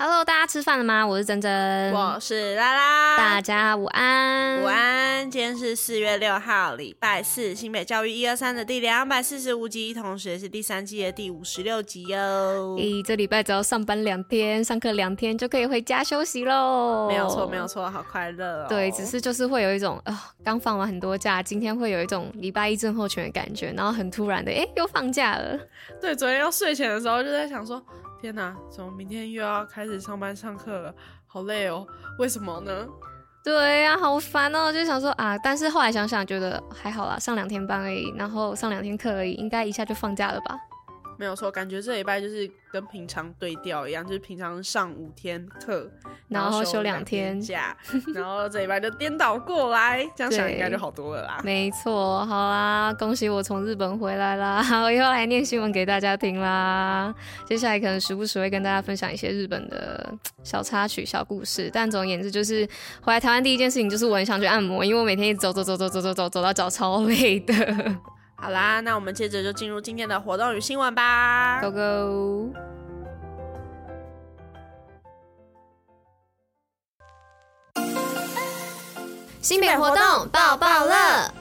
Hello，大家吃饭了吗？我是珍珍，我是拉拉，大家午安，午安。今天是四月六号，礼拜四，新北教育一二三的第两百四十五集，同时也是第三季的第五十六集哟。咦，这礼拜只要上班两天，上课两天就可以回家休息喽。没有错，没有错，好快乐哦。对，只是就是会有一种啊，呃，刚放完很多假，今天会有一种礼拜一症候群的感觉，然后很突然的，哎，又放假了。对，昨天要睡前的时候就在想说。天哪，怎么明天又要开始上班上课了？好累哦，为什么呢？对呀、好烦哦，就想说啊，但是后来想想，觉得还好啦，上两天班而已，然后上两天课而已，应该一下就放假了吧。没有错，感觉这礼拜就是跟平常对调一样，就是平常上五天课，然后休两天假，然后这礼拜就颠倒过来，这样想应该就好多了啦。没错，好啦，恭喜我从日本回来啦，我又要来念新闻给大家听啦。接下来可能时不时会跟大家分享一些日本的小插曲、小故事，但总而言之，就是回来台湾第一件事情就是我很想去按摩，因为我每天一直走走走走走走走走到脚超累的。好啦，那我们接着就进入今天的活动与新闻吧。Go go！新北活动爆爆乐。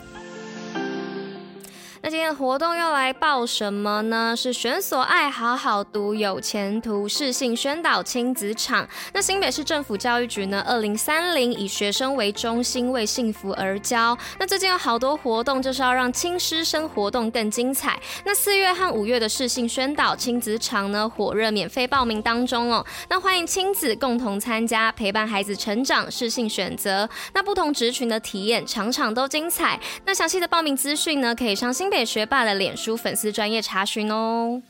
那今天的活动要来报什么呢？是选所爱好好读有前途适性宣导亲子场。那新北市政府教育局呢，二零三零以学生为中心，为幸福而教。那最近有好多活动，就是要让亲师生活动更精彩。那四月和五月的适性宣导亲子场呢，火热免费报名当中哦。那欢迎亲子共同参加，陪伴孩子成长，适性选择。那不同职群的体验，场场都精彩。那详细的报名资讯呢，可以上新北。学霸的脸书粉丝专业查询哦。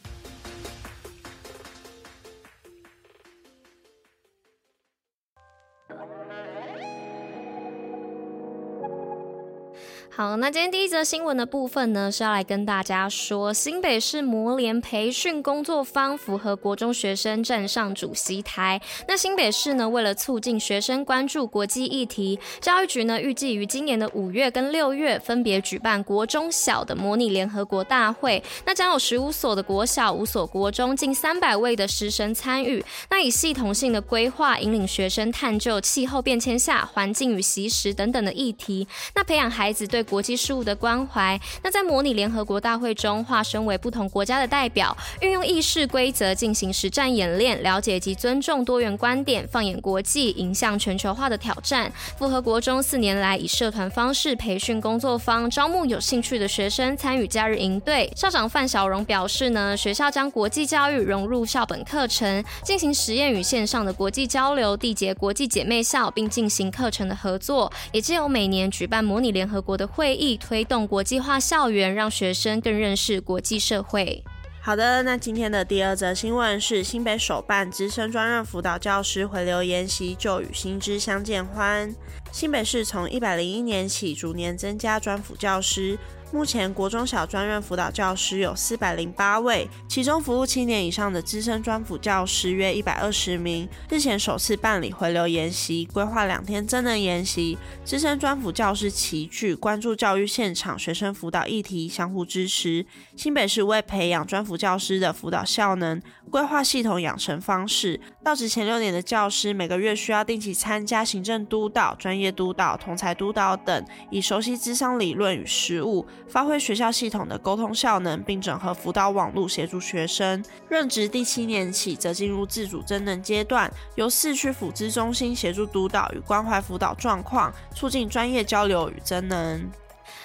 好，那今天第一则新闻的部分呢，是要来跟大家说，新北市模联培训工作坊符合国中学生站上主席台。那新北市呢，为了促进学生关注国际议题，教育局呢预计于今年的五月跟六月分别举办国中小的模拟联合国大会。那将有十五所的国小、五所国中，近三百位的师生参与。那以系统性的规划，引领学生探究气候变迁下环境与习食等等的议题。那培养孩子对国际事务的关怀，那在模拟联合国大会中，化身为不同国家的代表，运用议事规则进行实战演练，了解及尊重多元观点，放眼国际，迎向全球化的挑战。符合国中四年来以社团方式培训工作坊，招募有兴趣的学生参与假日营队。校长范小荣表示呢，学校将国际教育融入校本课程，进行实验与线上的国际交流，缔结国际姐妹校，并进行课程的合作，也借由每年举办模拟联合国的会议推动国际化校园，让学生更认识国际社会。好的，那今天的第二则新闻是新北首办资深专任辅导教师回流研习，就与新知相见欢。新北市从一百零一年起逐年增加专辅教师。目前国中小专任辅导教师有四百零八位，其中服务七年以上的资深专辅教师约一百二十名。日前首次办理回流研习，规划两天增能研习，资深专辅教师齐聚，关注教育现场、学生辅导议题，相互支持。新北市为培养专辅教师的辅导效能，规划系统养成方式。到职前六年的教师每个月需要定期参加行政督导、专业督导、同才督导等，以熟悉智商理论与实务。发挥学校系统的沟通效能，并整合辅导网络协助学生。任职第七年起，则进入自主增能阶段，由市区辅资中心协助督导与关怀辅导状况，促进专业交流与增能。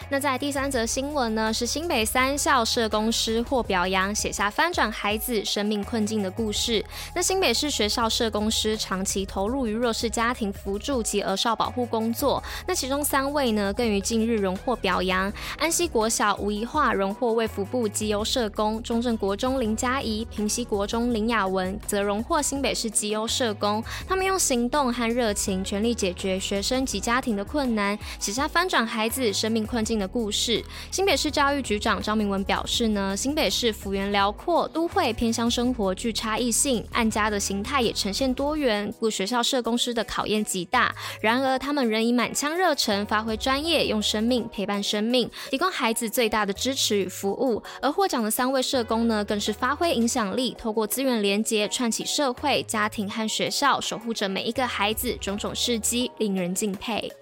那在第三则新闻呢，是新北三校社工师获表扬，写下翻转孩子生命困境的故事。那新北市学校社工师长期投入于弱势家庭扶助及儿少保护工作。那其中三位呢，更于近日荣获表扬。安溪国小吴怡樺荣获卫福部绩优社工，中正国中林佳怡、平溪国中林雅文则荣获新北市绩优社工。他们用行动和热情，全力解决学生及家庭的困难，写下翻转孩子生命困境境的故事。新北市教育局长张明文表示呢，新北市幅员辽阔，都会偏乡生活具差异性，案家的形态也呈现多元，故学校社工师的考验极大。然而，他们仍以满腔热忱，发挥专业，用生命陪伴生命，提供孩子最大的支持与服务。而获奖的三位社工呢，更是发挥影响力，透过资源连结，串起社会、家庭和学校，守护着每一个孩子，种种事迹令人敬佩。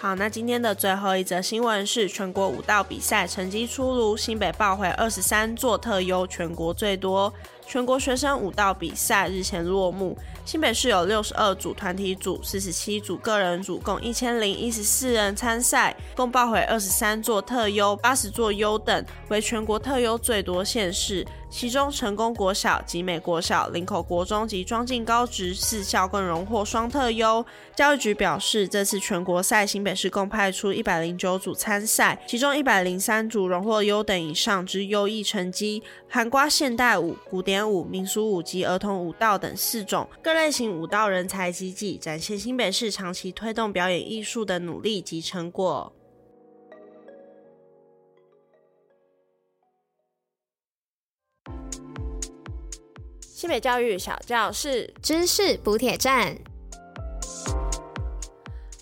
好，那今天的最后一则新闻是全国舞蹈比赛成绩出炉，新北报回二十三座特优，全国最多。全国学生舞蹈比赛日前落幕，新北市有六十二组团体组、四十七组个人组，共一千零一十四人参赛，共报回二十三座特优、八十座优等，为全国特优最多县市。其中，成功国小、集美国小、林口国中及庄敬高职四校更荣获双特优。教育局表示，这次全国赛新北市共派出一百零九组参赛，其中一百零三组荣获优等以上之优异成绩，涵括现代舞、古典舞、民俗舞及儿童舞蹈等四种各类型舞蹈人才济济，展现新北市长期推动表演艺术的努力及成果。新北教育小教室，知识补铁站。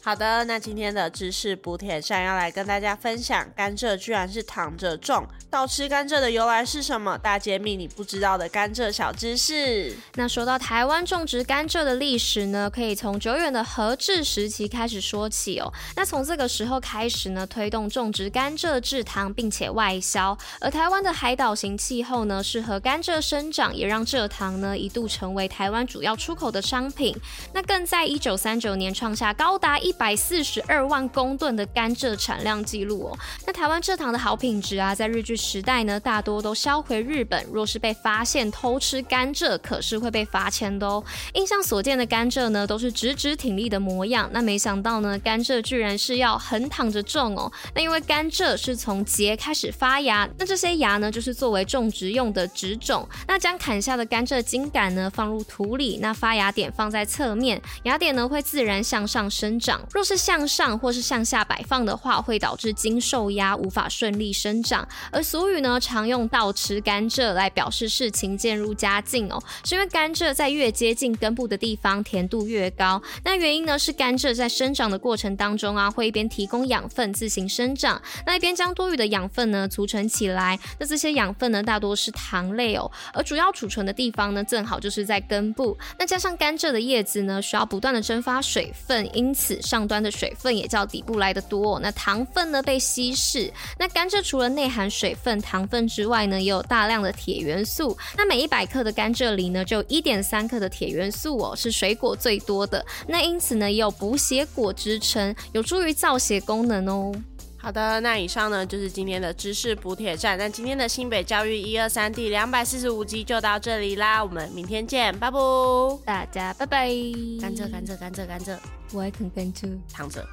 好的，那今天的知识补帖站要来跟大家分享，甘蔗居然是躺着种。倒吃甘蔗的由来是什么？大揭秘你不知道的甘蔗小知识。那说到台湾种植甘蔗的历史呢，可以从久远的荷治时期开始说起哦。那从这个时候开始呢，推动种植甘蔗制糖，并且外销。而台湾的海岛型气候呢，适合甘蔗生长，也让蔗糖呢一度成为台湾主要出口的商品。那更在一九三九年创下高达一百四十二万公吨的甘蔗产量记录哦。那台湾蔗糖的好品质啊，在日据时代呢，大多都销回日本。若是被发现偷吃甘蔗，可是会被罚钱的哦。印象所见的甘蔗呢，都是直直挺立的模样。那没想到呢，甘蔗居然是要横躺着种哦。那因为甘蔗是从节开始发芽，那这些芽呢，就是作为种植用的植种。那将砍下的甘蔗茎杆呢，放入土里，那发芽点放在侧面，芽点呢会自然向上生长。若是向上或是向下摆放的话，会导致茎受压，无法顺利生长。而俗语呢，常用倒吃甘蔗来表示事情渐入佳境哦，是因为甘蔗在越接近根部的地方甜度越高。那原因呢，是甘蔗在生长的过程当中啊，会一边提供养分自行生长，那一边将多余的养分呢储存起来。那这些养分呢，大多是糖类哦，而主要储存的地方呢，正好就是在根部。那加上甘蔗的叶子呢，需要不断的蒸发水分，因此上端的水分也较底部来的多。那糖分呢被稀释。那甘蔗除了内含水分、糖分之外呢，也有大量的铁元素。那每一百克的甘蔗里呢，就有一点三克的铁元素哦，是水果最多的。那因此呢，也有补血果之称，有助于造血功能哦。好的，那以上呢就是今天的知识补铁站。那今天的新北教育一二三第两百四十五集就到这里啦，我们明天见，拜拜，大家拜拜。甘蔗，甘蔗，甘蔗，甘蔗，我爱啃甘蔗，躺着。